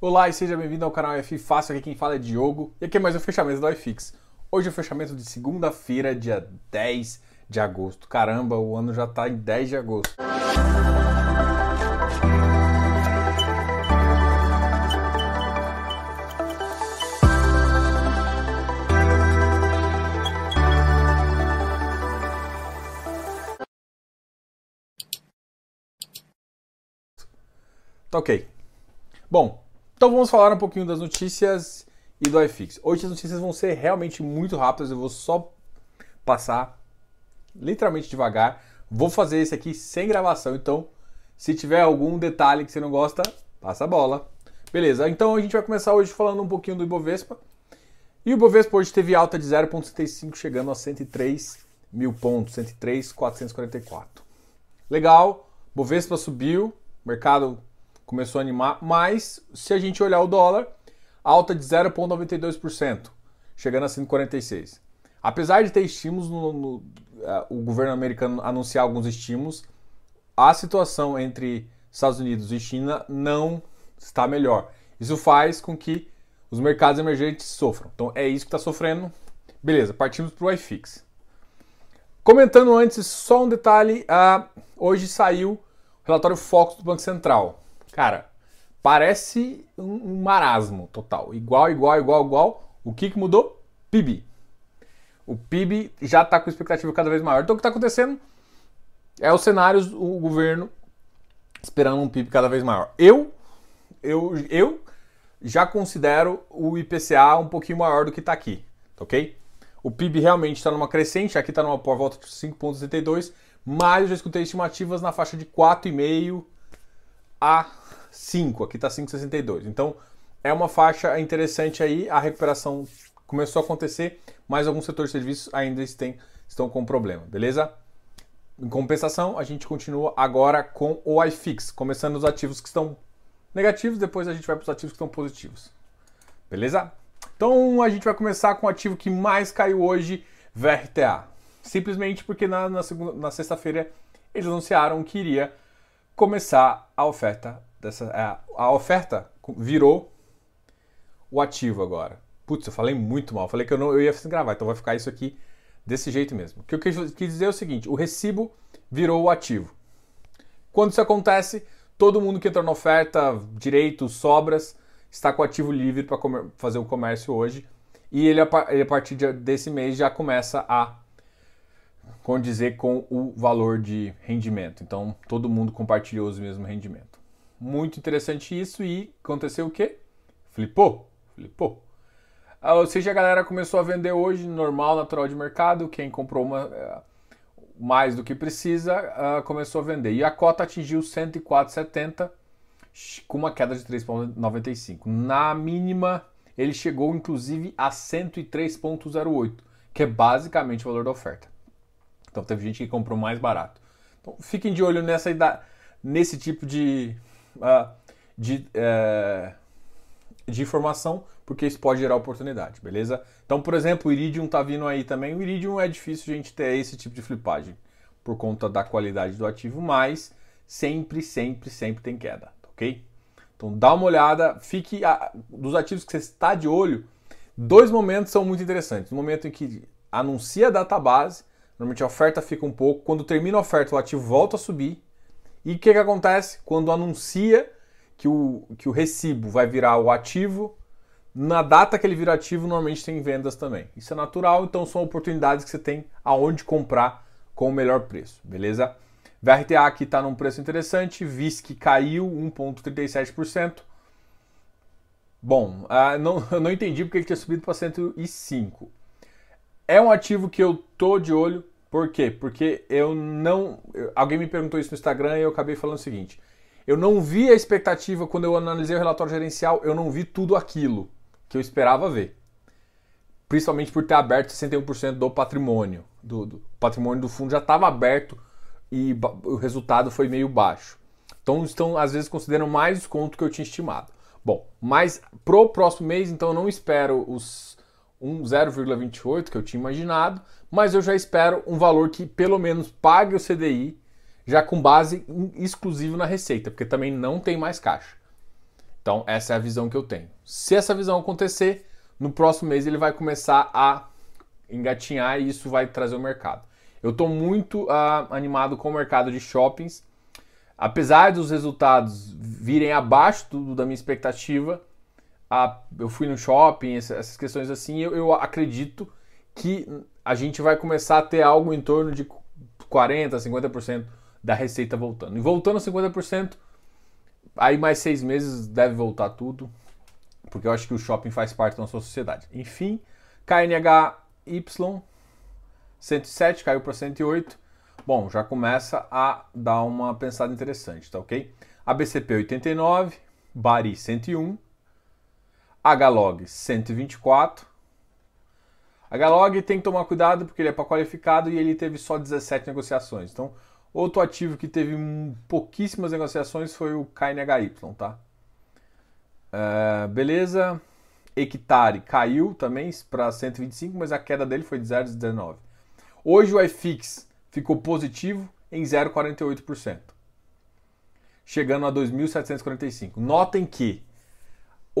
Olá e seja bem-vindo ao canal F Fácil, aqui quem fala é Diogo e aqui é mais um fechamento do iFix. Hoje é o fechamento de segunda-feira, dia 10 de agosto. Caramba, o ano já tá em 10 de agosto. Tá ok. Bom, então vamos falar um pouquinho das notícias e do iFix. Hoje as notícias vão ser realmente muito rápidas, eu vou só passar literalmente devagar. Vou fazer esse aqui sem gravação, então se tiver algum detalhe que você não gosta, passa a bola. Beleza, então a gente vai começar hoje falando um pouquinho do Ibovespa. E o Ibovespa hoje teve alta de 0,75, chegando a 103 mil pontos, 103,444. Legal, Bovespa subiu, mercado começou a animar, mas se a gente olhar o dólar, alta de 0,92%, chegando a 146. Apesar de ter estímulos, no, no, uh, o governo americano anunciar alguns estímulos, a situação entre Estados Unidos e China não está melhor. Isso faz com que os mercados emergentes sofram. Então é isso que está sofrendo. Beleza, partimos para o iFix. Comentando antes, só um detalhe: uh, hoje saiu o relatório Focus do Banco Central. Cara, parece um, marasmo total. Igual, igual, igual, igual. O que, que mudou? PIB. O PIB já está com expectativa cada vez maior. Então o que está acontecendo é os cenários, o governo esperando um PIB cada vez maior. Eu, eu, eu já considero o IPCA um pouquinho maior do que está aqui, ok? O PIB realmente está numa crescente, aqui está numa por volta de 5,72, mas eu já escutei estimativas na faixa de 4,5 a 5, aqui está 5,62. Então é uma faixa interessante aí, a recuperação começou a acontecer, mas alguns setores de serviços ainda estão, com problema, beleza? Em compensação, a gente continua agora com o iFix, começando os ativos que estão negativos, depois a gente vai para os ativos que estão positivos. Beleza? Então a gente vai começar com o ativo que mais caiu hoje, VRTA. Simplesmente porque na, na, na sexta-feira eles anunciaram que iria começar a oferta dessa. É, a oferta virou o ativo agora. Putz, eu falei muito mal. Falei que eu, não, eu ia gravar, então vai ficar isso aqui desse jeito mesmo. O que eu quis, dizer é o seguinte: o recibo virou o ativo. Quando isso acontece, todo mundo que entrou na oferta, direitos, sobras, está com o ativo livre para fazer o comércio hoje. E ele, a partir desse mês, já começa a condizer com o valor de rendimento. Então, todo mundo compartilhou os mesmos rendimentos. Muito interessante isso e aconteceu o quê? Flipou, flipou. Ah, ou seja, a galera começou a vender hoje, normal, natural de mercado. Quem comprou uma, uh, mais do que precisa uh, começou a vender. E a cota atingiu 104,70 com uma queda de 3,95. Na mínima, ele chegou inclusive a 103,08, que é basicamente o valor da oferta. Então teve gente que comprou mais barato. Então fiquem de olho nessa nesse tipo de, uh, de, uh, de informação, porque isso pode gerar oportunidade, beleza? Então, por exemplo, o Iridium tá vindo aí também. O Iridium é difícil a gente ter esse tipo de flipagem por conta da qualidade do ativo, mas sempre, sempre, sempre tem queda, ok? Então dá uma olhada, fique a, dos ativos que você está de olho. Dois momentos são muito interessantes. O momento em que anuncia a database Normalmente a oferta fica um pouco. Quando termina a oferta, o ativo volta a subir. E o que, que acontece? Quando anuncia que o, que o recibo vai virar o ativo, na data que ele vira ativo, normalmente tem vendas também. Isso é natural, então são oportunidades que você tem aonde comprar com o melhor preço, beleza? VRTA aqui está num preço interessante, VISC caiu 1,37%. Bom, uh, não, eu não entendi porque ele tinha subido para 105. É um ativo que eu tô de olho. Por quê? Porque eu não. Alguém me perguntou isso no Instagram e eu acabei falando o seguinte. Eu não vi a expectativa quando eu analisei o relatório gerencial, eu não vi tudo aquilo que eu esperava ver. Principalmente por ter aberto 61% do patrimônio. Do, do patrimônio do fundo já estava aberto e o resultado foi meio baixo. Então estão às vezes consideram mais desconto que eu tinha estimado. Bom, mas pro próximo mês, então eu não espero os um 0,28 que eu tinha imaginado, mas eu já espero um valor que pelo menos pague o CDI já com base exclusiva na receita, porque também não tem mais caixa. Então, essa é a visão que eu tenho. Se essa visão acontecer, no próximo mês ele vai começar a engatinhar e isso vai trazer o mercado. Eu estou muito uh, animado com o mercado de shoppings. Apesar dos resultados virem abaixo do, da minha expectativa, uh, eu fui no shopping, essas questões assim, eu, eu acredito que a gente vai começar a ter algo em torno de 40%, 50% da receita voltando. E voltando a 50%, aí mais seis meses deve voltar tudo, porque eu acho que o shopping faz parte da nossa sociedade. Enfim, KNHY 107 caiu para 108. Bom, já começa a dar uma pensada interessante, tá ok? ABCP 89, Bari 101, HLOG 124. HLOG tem que tomar cuidado porque ele é para qualificado e ele teve só 17 negociações. Então, outro ativo que teve pouquíssimas negociações foi o KNHY, tá? Uh, beleza. Hectare caiu também para 125, mas a queda dele foi de 0,19. Hoje o iFix ficou positivo em 0,48%, chegando a 2.745. Notem que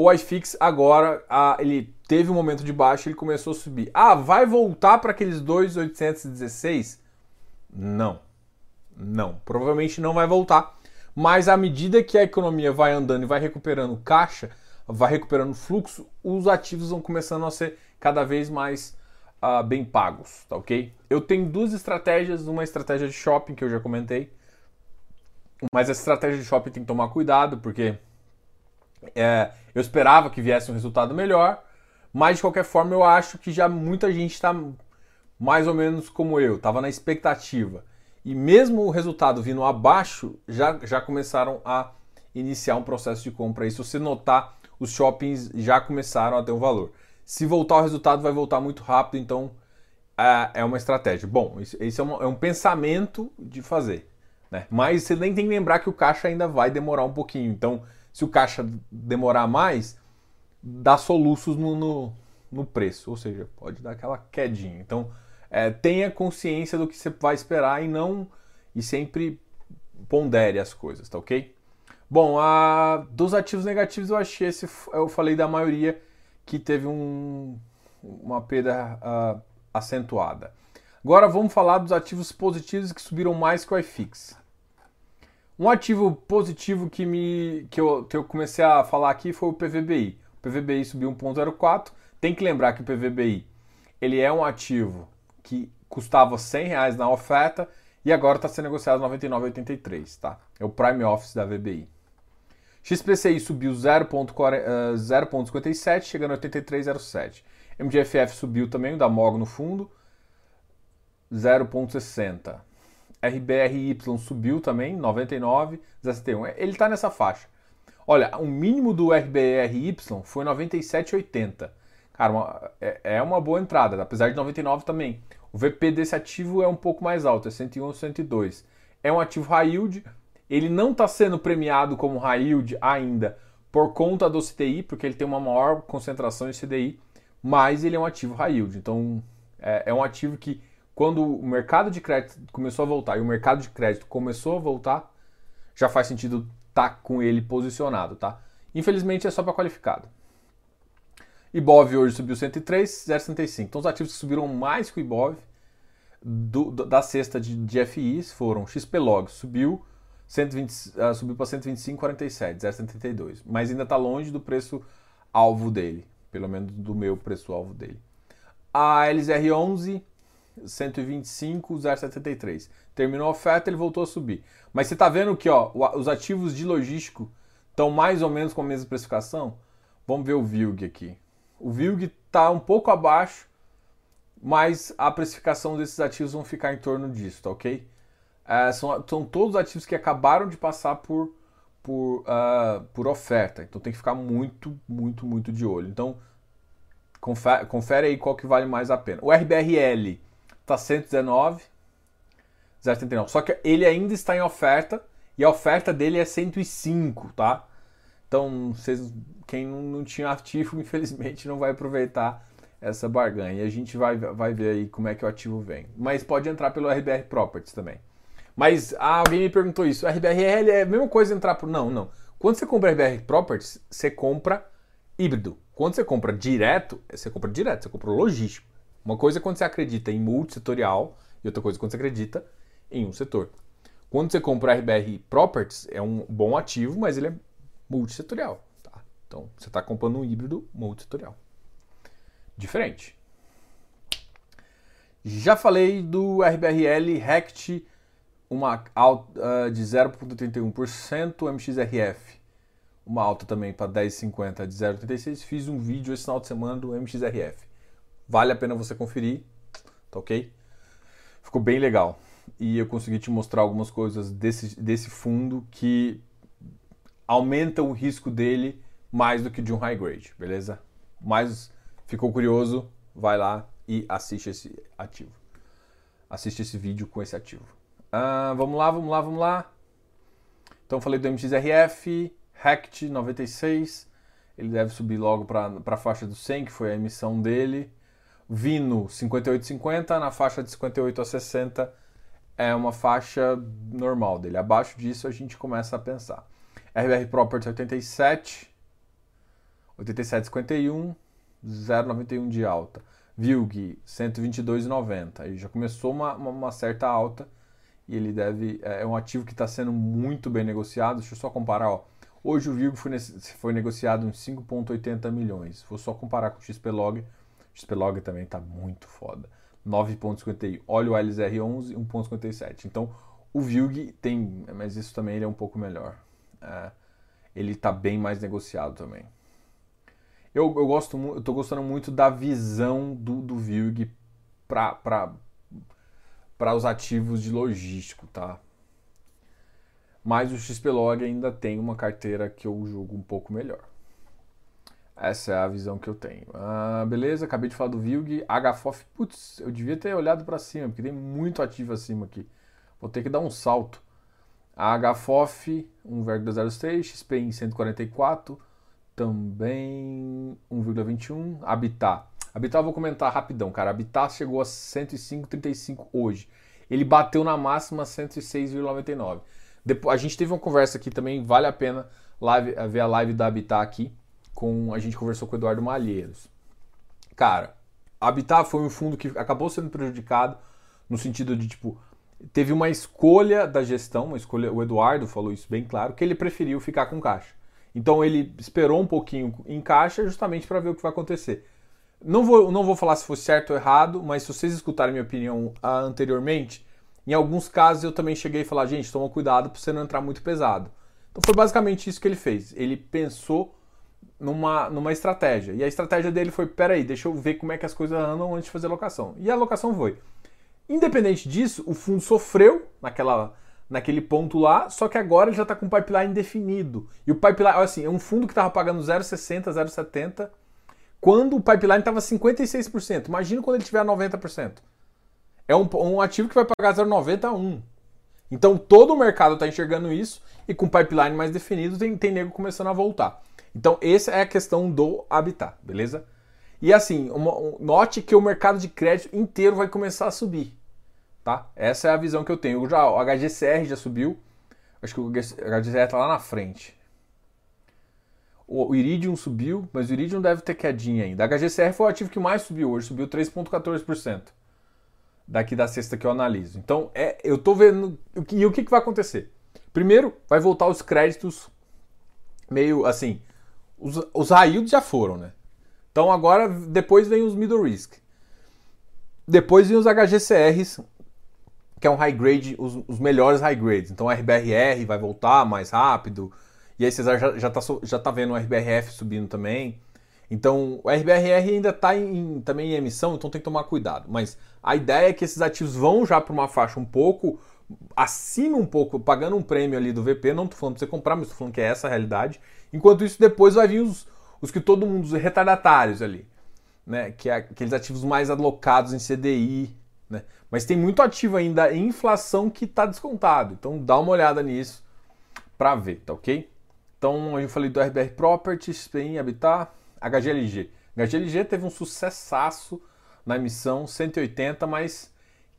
o iFix agora a, ele teve um momento de baixo, ele começou a subir. Ah, vai voltar para aqueles 2.816? Não, não, provavelmente não vai voltar. Mas à medida que a economia vai andando e vai recuperando caixa, vai recuperando fluxo, os ativos vão começando a ser cada vez mais uh, bem pagos, tá ok? Eu tenho duas estratégias, uma estratégia de shopping que eu já comentei, mas essa estratégia de shopping tem que tomar cuidado porque é, eu esperava que viesse um resultado melhor, mas de qualquer forma eu acho que já muita gente está mais ou menos como eu, estava na expectativa. E mesmo o resultado vindo abaixo, já, já começaram a iniciar um processo de compra. E se você notar, os shoppings já começaram a ter um valor. Se voltar o resultado, vai voltar muito rápido, então é, é uma estratégia. Bom, isso, é, uma, é, um pensamento de fazer. Né? Mas você nem tem que lembrar que o caixa ainda vai demorar um pouquinho. Então, se o caixa demorar mais, dá soluços no, no, no preço, ou seja, pode dar aquela quedinha. Então, é, tenha consciência do que você vai esperar e não e sempre pondere as coisas, tá ok? Bom, a, dos ativos negativos eu achei esse, eu falei da maioria que teve um, uma perda uh, acentuada. Agora vamos falar dos ativos positivos que subiram mais que o iFix. Um ativo positivo que, me, que, eu, que eu comecei a falar aqui foi o PVBI. O PVBI subiu 1,04. Tem que lembrar que o PVBI ele é um ativo que custava 100 reais na oferta e agora está sendo negociado 99,83, tá? É o Prime Office da VBI. XPCI subiu 0,57, eh, chegando a 83,07. MGFF subiu também, o da MOG no fundo, 0,60. RBRY subiu também, 99, 71. Ele está nessa faixa. Olha, o mínimo do RBRY foi 97,80. Cara, uma, é, é, uma boa entrada, apesar de 99 também. O VP desse ativo é um pouco mais alto, é 101, 102. É um ativo high yield, ele não está sendo premiado como high yield ainda por conta do CDI, porque ele tem uma maior concentração em CDI, mas ele é um ativo high yield. Então, é, é um ativo que, quando o mercado de crédito começou a voltar e o mercado de crédito começou a voltar, já faz sentido estar tá com ele posicionado, tá? Infelizmente é só para qualificado. Ibov hoje subiu 103, 0,65. Então os ativos que subiram mais que o Ibov do, da cesta de, de FIs foram XPlog, subiu 120, uh, subiu para 125,47, 0,72, mas ainda está longe do preço alvo dele, pelo menos do meu preço alvo dele. A LZR11 125, 0,73. Terminou a oferta, ele voltou a subir. Mas você está vendo que ó, os ativos de logístico estão mais ou menos com a mesma precificação? Vamos ver o VILG aqui. O VILG está um pouco abaixo, mas a precificação desses ativos vão ficar em torno disso, tá ok? É, são, são todos ativos que acabaram de passar por, por, uh, por oferta. Então tem que ficar muito, muito, muito de olho. Então confere, confere aí qual que vale mais a pena. O RBRL está 119, 0,79. Só que ele ainda está em oferta e a oferta dele é 105, tá? Então, vocês, quem não, tinha ativo, infelizmente, não vai aproveitar essa barganha. E a gente vai, vai ver aí como é que o ativo vem. Mas pode entrar pelo RBR Properties também. Mas ah, alguém me perguntou isso. RBRL é a mesma coisa entrar por. Não, não. Quando você compra RBR Properties, você compra híbrido. Quando você compra direto, você compra direto, você compra logístico. Uma coisa é quando você acredita em multissetorial e outra coisa é quando você acredita em um setor. Quando você compra RBR Properties, é um bom ativo, mas ele é multissetorial. Tá? Então, você está comprando um híbrido multissetorial. Diferente. Já falei do RBRL Rect, uma alta de 0,31%, MXRF, uma alta também para 10,50 de 0,36. Fiz um vídeo esse final de semana do MXRF. Vale a pena você conferir, tá ok? Ficou bem legal. E eu consegui te mostrar algumas coisas desse, desse fundo que aumentam o risco dele mais do que de um high grade, beleza? Mas ficou curioso, vai lá e assiste esse ativo. Assiste esse vídeo com esse ativo. Uh, vamos lá, vamos lá, vamos lá. Então falei do MXRF, Rect 96, ele deve subir logo para a faixa do 100, que foi a emissão dele. Vino 58,50, na faixa de 58 a 60 é uma faixa normal dele. Abaixo disso a gente começa a pensar. RBR Property 87, 87,51, 0,91 de alta. Vilg 122,90. Aí já começou uma, uma, uma, certa alta e ele deve é, é um ativo que está sendo muito bem negociado. Deixa eu só comparar, ó. Hoje o Vilg foi, foi negociado em 5,80 milhões. Vou só comparar com o XPlog. O XPlog também está muito foda. 9,51. Olha o LZR11, 1,57. Então o Vilg tem, mas isso também ele é um pouco melhor. É, ele está bem mais negociado também. Eu, eu gosto eu tô gostando muito da visão do, do Vilg para os ativos de logístico, tá? Mas o XPlog ainda tem uma carteira que eu julgo um pouco melhor. Essa é a visão que eu tenho. Ah, beleza, acabei de falar do Vilg. HFOF, putz, eu devia ter olhado para cima, porque tem muito ativo acima aqui. Vou ter que dar um salto. HFOF 1,06, XP em 144, também 1,21. Habitat. Habitat eu vou comentar rapidão, cara. Habitat chegou a 105,35 hoje. Ele bateu na máxima 106,99. Depois, a gente teve uma conversa aqui também, vale a pena live, ver a live da Habitat aqui. Com, a gente conversou com o Eduardo Malheiros. Cara, Habitat foi um fundo que acabou sendo prejudicado no sentido de, tipo, teve uma escolha da gestão, uma escolha, o Eduardo falou isso bem claro, que ele preferiu ficar com caixa. Então ele esperou um pouquinho em caixa justamente para ver o que vai acontecer. Não vou, não vou falar se foi certo ou errado, mas se vocês escutarem minha opinião ah, anteriormente, em alguns casos eu também cheguei a falar, gente, toma cuidado para você não entrar muito pesado. Então foi basicamente isso que ele fez. Ele pensou numa, numa estratégia. E a estratégia dele foi: peraí, deixa eu ver como é que as coisas andam antes de fazer a locação. E a locação foi. Independente disso, o fundo sofreu naquela, naquele ponto lá, só que agora ele já está com o pipeline definido. E o pipeline, assim, é um fundo que estava pagando 0,60, 0,70, quando o pipeline estava 56%. Imagina quando ele tiver 90%. É um, um ativo que vai pagar 0,90 a 1. Então todo o mercado está enxergando isso e com o pipeline mais definido tem, tem nego começando a voltar. Então essa é a questão do habitat, beleza? E assim, uma, note que o mercado de crédito inteiro vai começar a subir tá? Essa é a visão que eu tenho. Já, o HGCR já subiu. Acho que o HGCR está lá na frente. O, o Iridium subiu, mas o Iridium deve ter quedinha ainda. A HGCR foi o ativo que mais subiu hoje, subiu 3,14%. Daqui da sexta que eu analiso. Então, é, eu tô vendo. E o que, que vai acontecer? Primeiro, vai voltar os créditos meio assim. Os, os high yields já foram, né? Então agora, depois vem os middle risk. Depois vem os HGCRs que é um high grade, os, os melhores high grades. Então o RBRR vai voltar mais rápido. E aí Cesar já, já, tá, já tá vendo o RBRF subindo também. Então o RBRR ainda está também em emissão, então tem que tomar cuidado. Mas a ideia é que esses ativos vão já para uma faixa um pouco acima um pouco, pagando um prêmio ali do VP. Não estou falando para você comprar, mas estou falando que é essa a realidade. Enquanto isso, depois vai vir os, os que todo mundo, os retardatários ali. Né? Que é aqueles ativos mais alocados em CDI, né? Mas tem muito ativo ainda em inflação que está descontado. Então dá uma olhada nisso para ver, tá ok? Então eu falei do RBR Properties, SPIN, Habitat, HGLG. HGLG teve um sucessaço na emissão 180, mas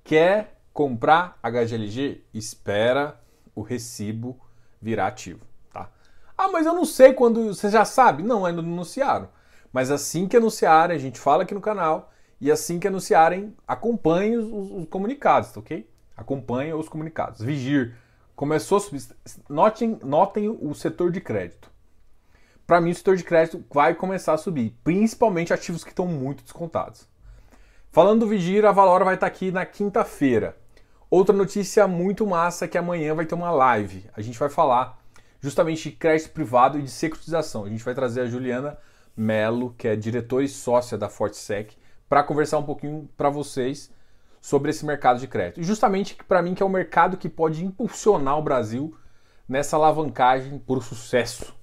quer comprar HGLG? Espera o recibo virar ativo, tá? Ah, mas eu não sei quando. Você já sabe? Não, ainda não anunciaram. Mas assim que anunciarem, a gente fala aqui no canal. E assim que anunciarem, acompanhe os, os comunicados, tá ok? Acompanhe os comunicados. Vigir. Começou a subir. Notem, notem o setor de crédito. Para mim, o setor de crédito vai começar a subir, principalmente ativos que estão muito descontados. Falando do Vigir, a Valora vai estar aqui na quinta-feira. Outra notícia muito massa é que amanhã vai ter uma live. A gente vai falar justamente de crédito privado e de securitização. A gente vai trazer a Juliana Melo, que é diretora e sócia da Fortsec, para conversar um pouquinho para vocês sobre esse mercado de crédito. E justamente para mim que é o mercado que pode impulsionar o Brasil nessa alavancagem por sucesso.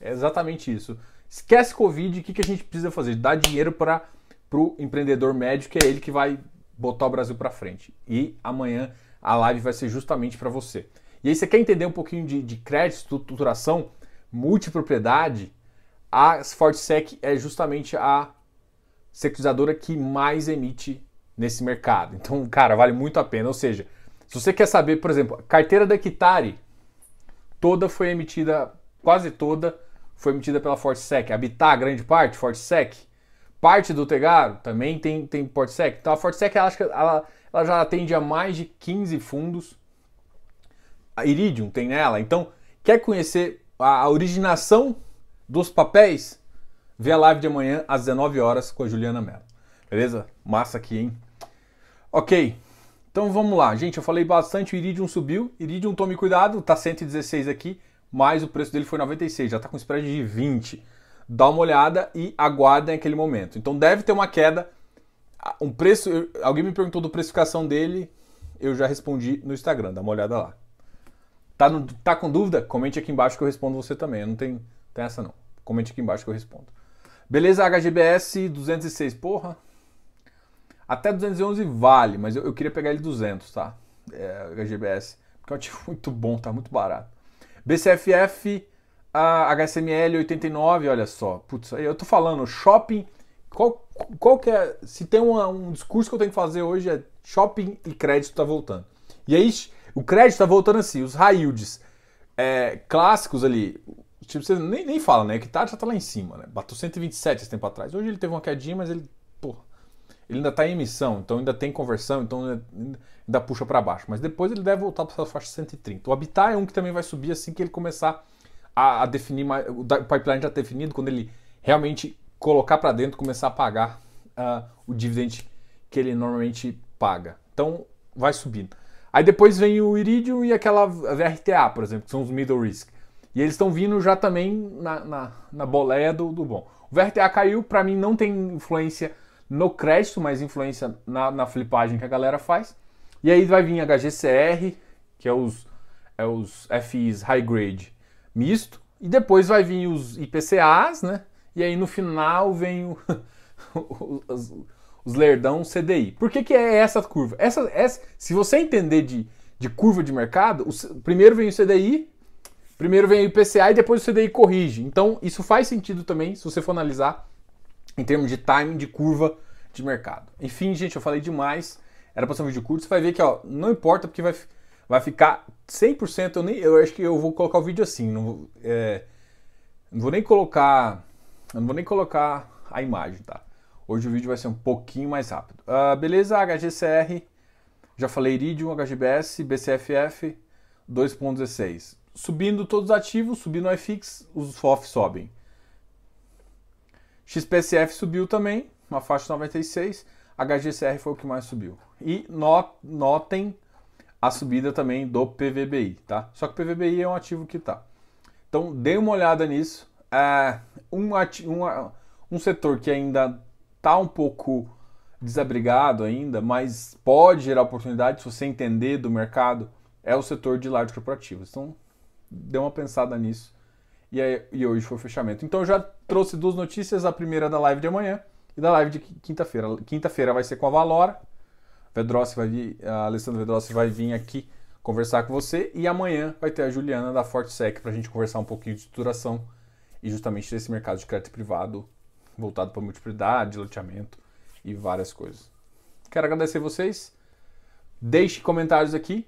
É exatamente isso. Esquece Covid, o que, que a gente precisa fazer? Dar dinheiro para o empreendedor médio, que é ele que vai botar o Brasil para frente. E amanhã a live vai ser justamente para você. E aí você quer entender um pouquinho de, de crédito, estruturação, multipropriedade? A Fortsec é justamente a securizadora que mais emite nesse mercado. Então, cara, vale muito a pena. Ou seja, se você quer saber, por exemplo, a carteira da Equitare, toda foi emitida, quase toda, foi emitida pela Fortsec. Habitat, grande parte, Fortsec. Parte do Tegaro também tem, tem Portsec. Então a Fortsec ela, ela, ela já atende a mais de 15 fundos. A Iridium tem nela. Então, quer conhecer a, a originação dos papéis? Vê a live de amanhã às 19 horas com a Juliana Mello. Beleza? Massa aqui, hein? Ok. Então vamos lá. Gente, eu falei bastante, o Iridium subiu. Iridium, tome cuidado, tá 116 aqui, mas o preço dele foi 96, já tá com spread de 20 dá uma olhada e aguardem aquele momento. Então deve ter uma queda. Um preço. Alguém me perguntou do precificação dele, eu já respondi no Instagram, dá uma olhada lá. Tá, no, tá com dúvida? Comente aqui embaixo que eu respondo você também. Eu não tem, essa não. Comente aqui embaixo que eu respondo. Beleza, HGBS 206. Porra. Até 211 vale, mas eu, eu queria pegar ele 200, tá? É, HGBS. Porque é um ativo muito bom, tá muito barato. BCFF a HSML 89, olha só. Putz, aí eu tô falando, shopping. Qual, qual que é. Se tem uma, um discurso que eu tenho que fazer hoje é shopping e crédito tá voltando. E aí, o crédito tá voltando assim, os high yields é, clássicos ali. Tipo, você nem, nem fala, né? Que tá, já tá lá em cima, né? Bateu 127 esse tempo atrás. Hoje ele teve uma quedinha, mas ele, porra, ele ainda tá em emissão, então ainda tem conversão, então ainda, ainda puxa para baixo. Mas depois ele deve voltar para essa faixa 130. O Habitat é um que também vai subir assim que ele começar a, a definir o pipeline já definido quando ele realmente colocar para dentro, começar a pagar uh, o dividend que ele normalmente paga. Então vai subindo. Aí depois vem o Iridium e aquela VRTA, por exemplo, que são os middle risk. E eles estão vindo já também na, na, na boleia do, do bom. O VRTA caiu, para mim não tem influência no crédito, mas influência na, na flipagem que a galera faz. E aí vai vir HGCR, que é os, é os FIs high grade misto, e depois vai vir os IPCAs, né? E aí no final vem o, os, os lerdão CDI. Por que, que é essa curva? Essa, essa, se você entender de, de curva de mercado, o, primeiro vem o CDI, primeiro vem o IPCA e depois o CDI corrige. Então isso faz sentido também, se você for analisar em termos de timing de curva de mercado. Enfim, gente, eu falei demais. Era para ser um vídeo curto. Você vai ver que ó, não importa porque vai vai ficar 100%. Eu, nem, eu acho que eu vou colocar o vídeo assim. Não, é, não vou nem colocar. Não vou nem colocar a imagem, tá? Hoje o vídeo vai ser um pouquinho mais rápido. Uh, beleza, HGCR. Já falei Iridium, HGBS, BCFF 2.16. Subindo todos os ativos, subindo o iFix, os FOF sobem. XPSF subiu também, uma faixa 96. HGCR foi o que mais subiu. E notem a subida também do PVBI, tá? Só que o PVBI é um ativo que tá. Então, dê uma olhada nisso. É um, ativo, um, um setor que ainda tá um pouco desabrigado ainda, mas pode gerar oportunidade se você entender do mercado, é o setor de large corporativos. Então, dê uma pensada nisso. E, aí, e hoje foi o fechamento. Então, eu já trouxe duas notícias, a primeira da live de amanhã e da live de quinta-feira. Quinta-feira vai ser com a Valora, Vedrossi vai vir, a Alessandra Vedrossi vai vir aqui conversar com você e amanhã vai ter a Juliana da Fortesec para a gente conversar um pouquinho de estruturação e justamente desse mercado de crédito privado voltado para multiplicidade, loteamento e várias coisas. Quero agradecer vocês. Deixe comentários aqui.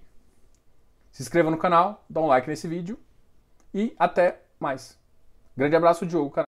Se inscreva no canal, dá um like nesse vídeo e até mais. Grande abraço, Diogo.